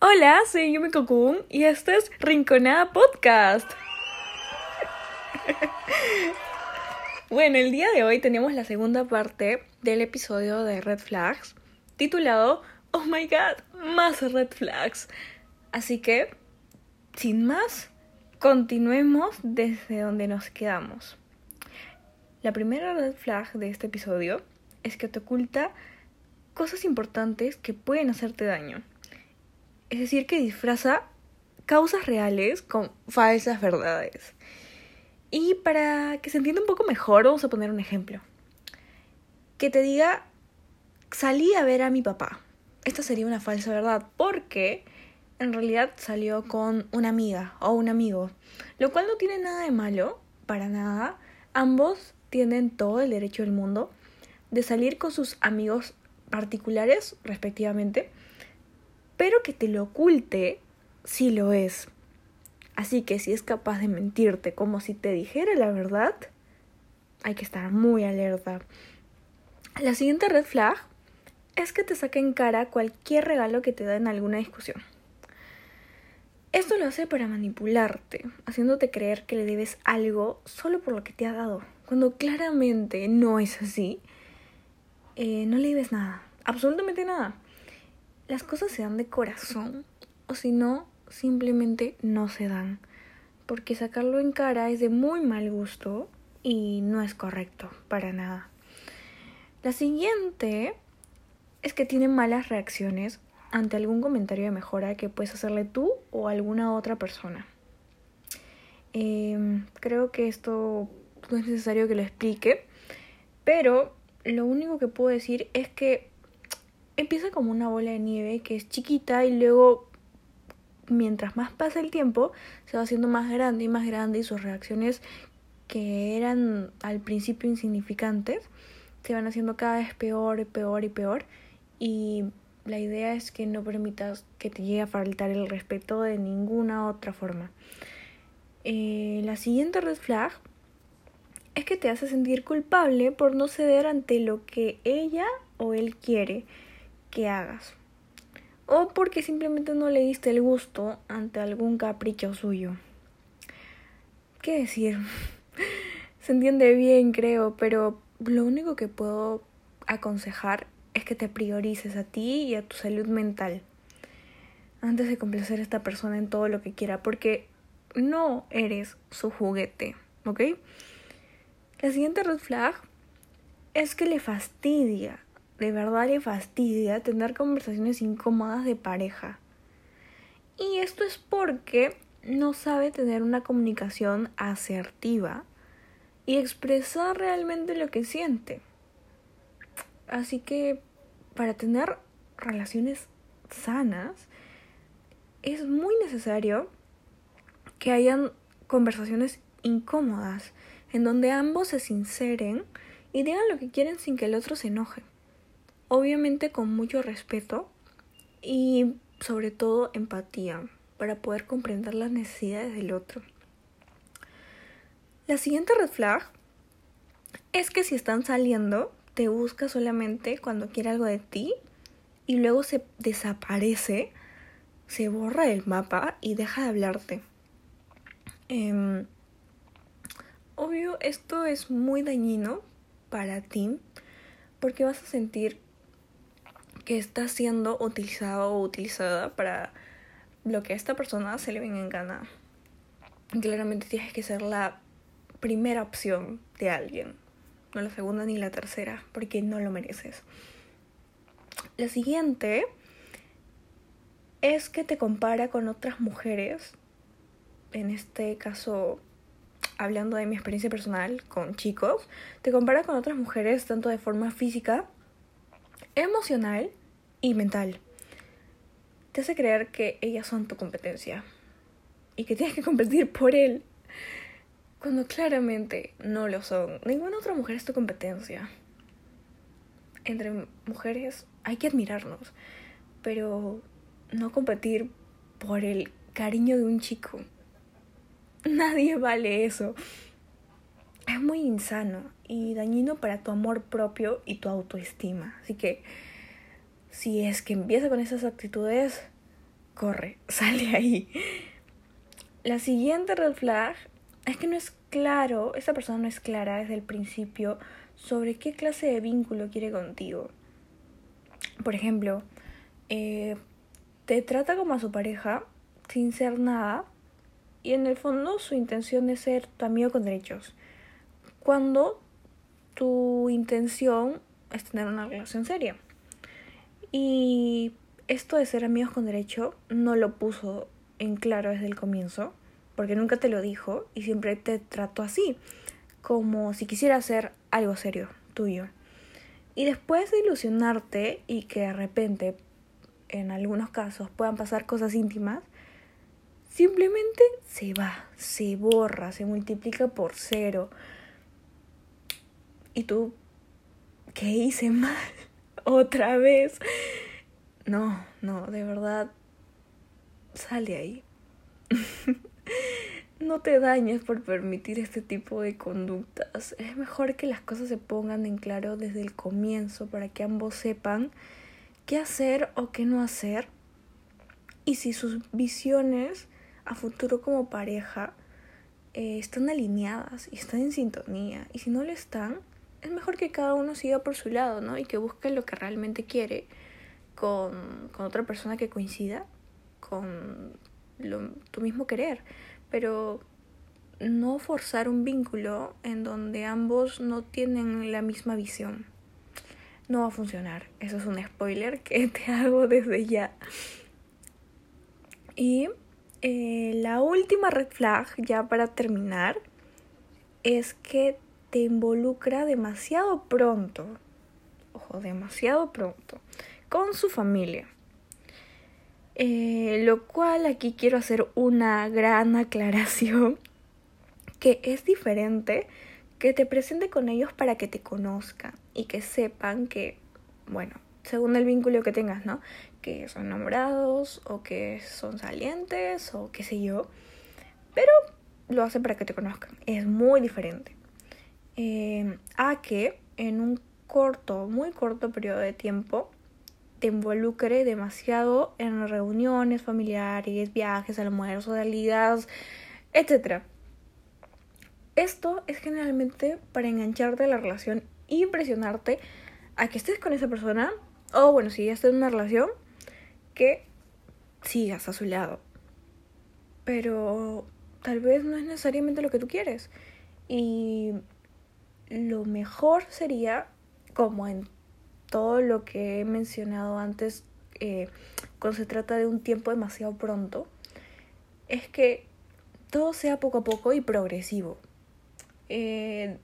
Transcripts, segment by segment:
Hola, soy Yumi Kokun y esto es Rinconada Podcast. bueno, el día de hoy tenemos la segunda parte del episodio de Red Flags titulado Oh my god, más Red Flags. Así que, sin más, continuemos desde donde nos quedamos. La primera red flag de este episodio es que te oculta cosas importantes que pueden hacerte daño. Es decir, que disfraza causas reales con falsas verdades. Y para que se entienda un poco mejor, vamos a poner un ejemplo. Que te diga, salí a ver a mi papá. Esta sería una falsa verdad, porque en realidad salió con una amiga o un amigo, lo cual no tiene nada de malo, para nada. Ambos tienen todo el derecho del mundo de salir con sus amigos particulares, respectivamente, pero que te lo oculte si lo es. Así que si es capaz de mentirte como si te dijera la verdad, hay que estar muy alerta. La siguiente red flag es que te saque en cara cualquier regalo que te da en alguna discusión. Esto lo hace para manipularte, haciéndote creer que le debes algo solo por lo que te ha dado, cuando claramente no es así. Eh, no le debes nada, absolutamente nada las cosas se dan de corazón o si no, simplemente no se dan. Porque sacarlo en cara es de muy mal gusto y no es correcto para nada. La siguiente es que tiene malas reacciones ante algún comentario de mejora que puedes hacerle tú o alguna otra persona. Em, creo que esto no es necesario que lo explique, pero lo único que puedo decir es que empieza como una bola de nieve que es chiquita y luego mientras más pasa el tiempo se va haciendo más grande y más grande y sus reacciones que eran al principio insignificantes se van haciendo cada vez peor y peor y peor y la idea es que no permitas que te llegue a faltar el respeto de ninguna otra forma. Eh, la siguiente red flag es que te hace sentir culpable por no ceder ante lo que ella o él quiere que hagas. O porque simplemente no le diste el gusto ante algún capricho suyo. ¿Qué decir? Se entiende bien, creo, pero lo único que puedo aconsejar es que te priorices a ti y a tu salud mental antes de complacer a esta persona en todo lo que quiera, porque no eres su juguete, ¿ok? La siguiente red flag es que le fastidia de verdad le fastidia tener conversaciones incómodas de pareja. Y esto es porque no sabe tener una comunicación asertiva y expresar realmente lo que siente. Así que para tener relaciones sanas es muy necesario que hayan conversaciones incómodas en donde ambos se sinceren y digan lo que quieren sin que el otro se enoje obviamente con mucho respeto y sobre todo empatía para poder comprender las necesidades del otro. La siguiente red flag es que si están saliendo, te busca solamente cuando quiere algo de ti y luego se desaparece, se borra el mapa y deja de hablarte. Em, obvio, esto es muy dañino para ti porque vas a sentir que está siendo utilizado o utilizada para lo que a esta persona se le venga en gana. Claramente tienes que ser la primera opción de alguien, no la segunda ni la tercera, porque no lo mereces. La siguiente es que te compara con otras mujeres, en este caso hablando de mi experiencia personal con chicos, te compara con otras mujeres tanto de forma física, emocional y mental. Te hace creer que ellas son tu competencia y que tienes que competir por él cuando claramente no lo son. Ninguna otra mujer es tu competencia. Entre mujeres hay que admirarnos, pero no competir por el cariño de un chico. Nadie vale eso. Es muy insano y dañino para tu amor propio y tu autoestima. Así que si es que empieza con esas actitudes, corre, sale ahí. La siguiente red flag es que no es claro, esa persona no es clara desde el principio sobre qué clase de vínculo quiere contigo. Por ejemplo, eh, te trata como a su pareja sin ser nada y en el fondo su intención es ser tu amigo con derechos. Cuando tu intención es tener una relación seria. Y esto de ser amigos con derecho no lo puso en claro desde el comienzo, porque nunca te lo dijo y siempre te trató así, como si quisiera hacer algo serio tuyo. Y después de ilusionarte y que de repente, en algunos casos, puedan pasar cosas íntimas, simplemente se va, se borra, se multiplica por cero. Y tú, ¿qué hice mal? Otra vez. No, no, de verdad, sale ahí. no te dañes por permitir este tipo de conductas. Es mejor que las cosas se pongan en claro desde el comienzo para que ambos sepan qué hacer o qué no hacer. Y si sus visiones a futuro como pareja eh, están alineadas y están en sintonía. Y si no lo están, es mejor que cada uno siga por su lado, ¿no? Y que busque lo que realmente quiere con, con otra persona que coincida con lo, tu mismo querer pero no forzar un vínculo en donde ambos no tienen la misma visión. No va a funcionar. Eso es un spoiler que te hago desde ya. Y eh, la última red flag, ya para terminar, es que te involucra demasiado pronto, ojo, demasiado pronto, con su familia. Eh, lo cual aquí quiero hacer una gran aclaración que es diferente que te presente con ellos para que te conozcan y que sepan que, bueno, según el vínculo que tengas, ¿no? Que son enamorados o que son salientes o qué sé yo. Pero lo hace para que te conozcan. Es muy diferente. Eh, a que en un corto, muy corto periodo de tiempo, te involucre demasiado en reuniones familiares, viajes, almuerzos, salidas, etc. Esto es generalmente para engancharte a la relación y presionarte a que estés con esa persona, o bueno, si ya estás en una relación, que sigas a su lado. Pero tal vez no es necesariamente lo que tú quieres. Y lo mejor sería, como en todo lo que he mencionado antes eh, cuando se trata de un tiempo demasiado pronto, es que todo sea poco a poco y progresivo. Eh,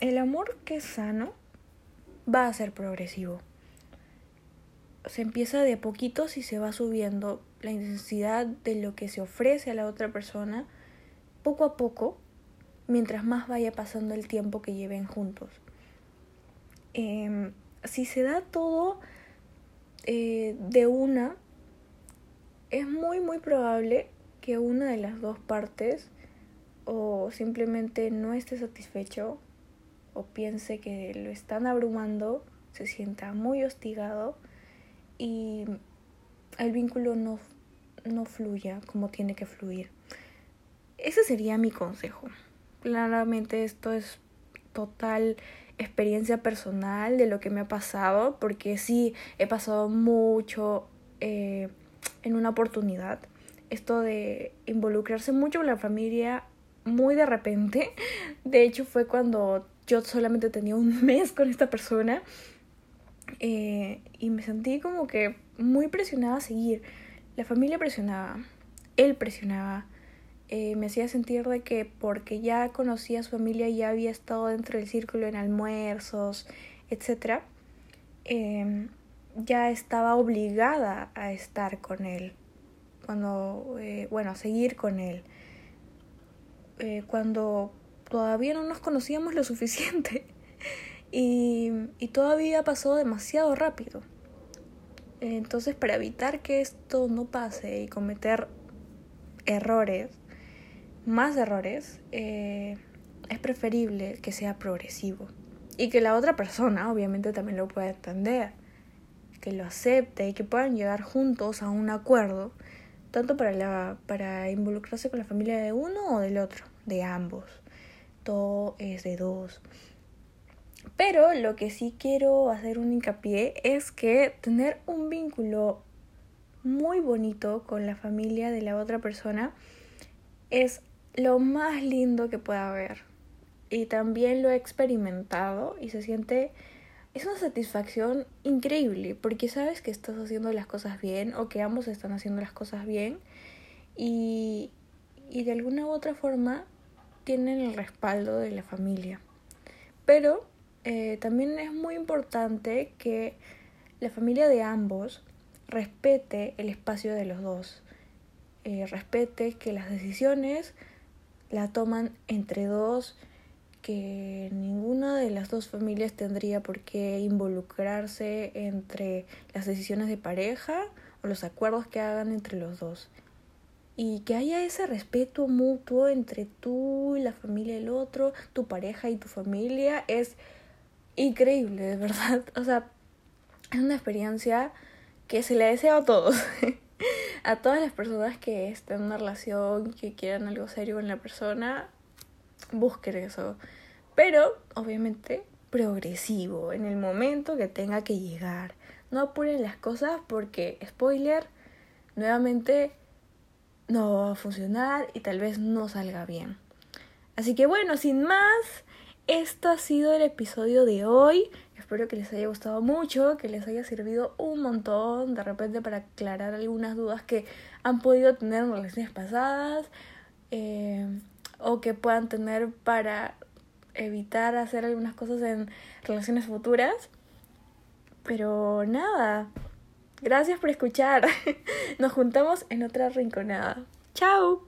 el amor que es sano va a ser progresivo. Se empieza de poquitos y se va subiendo la intensidad de lo que se ofrece a la otra persona poco a poco mientras más vaya pasando el tiempo que lleven juntos. Em, si se da todo eh, de una, es muy muy probable que una de las dos partes o simplemente no esté satisfecho o piense que lo están abrumando, se sienta muy hostigado y el vínculo no, no fluya como tiene que fluir. Ese sería mi consejo. Claramente esto es total experiencia personal de lo que me ha pasado, porque sí, he pasado mucho eh, en una oportunidad. Esto de involucrarse mucho con la familia muy de repente. De hecho, fue cuando yo solamente tenía un mes con esta persona. Eh, y me sentí como que muy presionada a seguir. La familia presionaba, él presionaba. Eh, me hacía sentir de que porque ya conocía a su familia ya había estado dentro del círculo en almuerzos, etc., em, ya estaba obligada a estar con él, cuando, eh, bueno, a seguir con él, eh, cuando todavía no nos conocíamos lo suficiente y, y todavía pasó demasiado rápido. Entonces, para evitar que esto no pase y cometer errores, más errores, eh, es preferible que sea progresivo. Y que la otra persona obviamente también lo pueda entender, que lo acepte y que puedan llegar juntos a un acuerdo tanto para, la, para involucrarse con la familia de uno o del otro, de ambos. Todo es de dos. Pero lo que sí quiero hacer un hincapié es que tener un vínculo muy bonito con la familia de la otra persona es lo más lindo que pueda haber. Y también lo he experimentado y se siente es una satisfacción increíble porque sabes que estás haciendo las cosas bien o que ambos están haciendo las cosas bien y, y de alguna u otra forma tienen el respaldo de la familia. Pero eh, también es muy importante que la familia de ambos respete el espacio de los dos, eh, respete que las decisiones la toman entre dos, que ninguna de las dos familias tendría por qué involucrarse entre las decisiones de pareja o los acuerdos que hagan entre los dos. Y que haya ese respeto mutuo entre tú y la familia del otro, tu pareja y tu familia, es increíble, de verdad. O sea, es una experiencia que se le desea a todos. a todas las personas que estén en una relación, que quieran algo serio con la persona, busquen eso. Pero, obviamente, progresivo, en el momento que tenga que llegar. No apuren las cosas porque, spoiler, nuevamente no va a funcionar y tal vez no salga bien. Así que bueno, sin más, esto ha sido el episodio de hoy. Espero que les haya gustado mucho, que les haya servido un montón de repente para aclarar algunas dudas que han podido tener en relaciones pasadas eh, o que puedan tener para evitar hacer algunas cosas en relaciones futuras. Pero nada, gracias por escuchar. Nos juntamos en otra rinconada. Chao.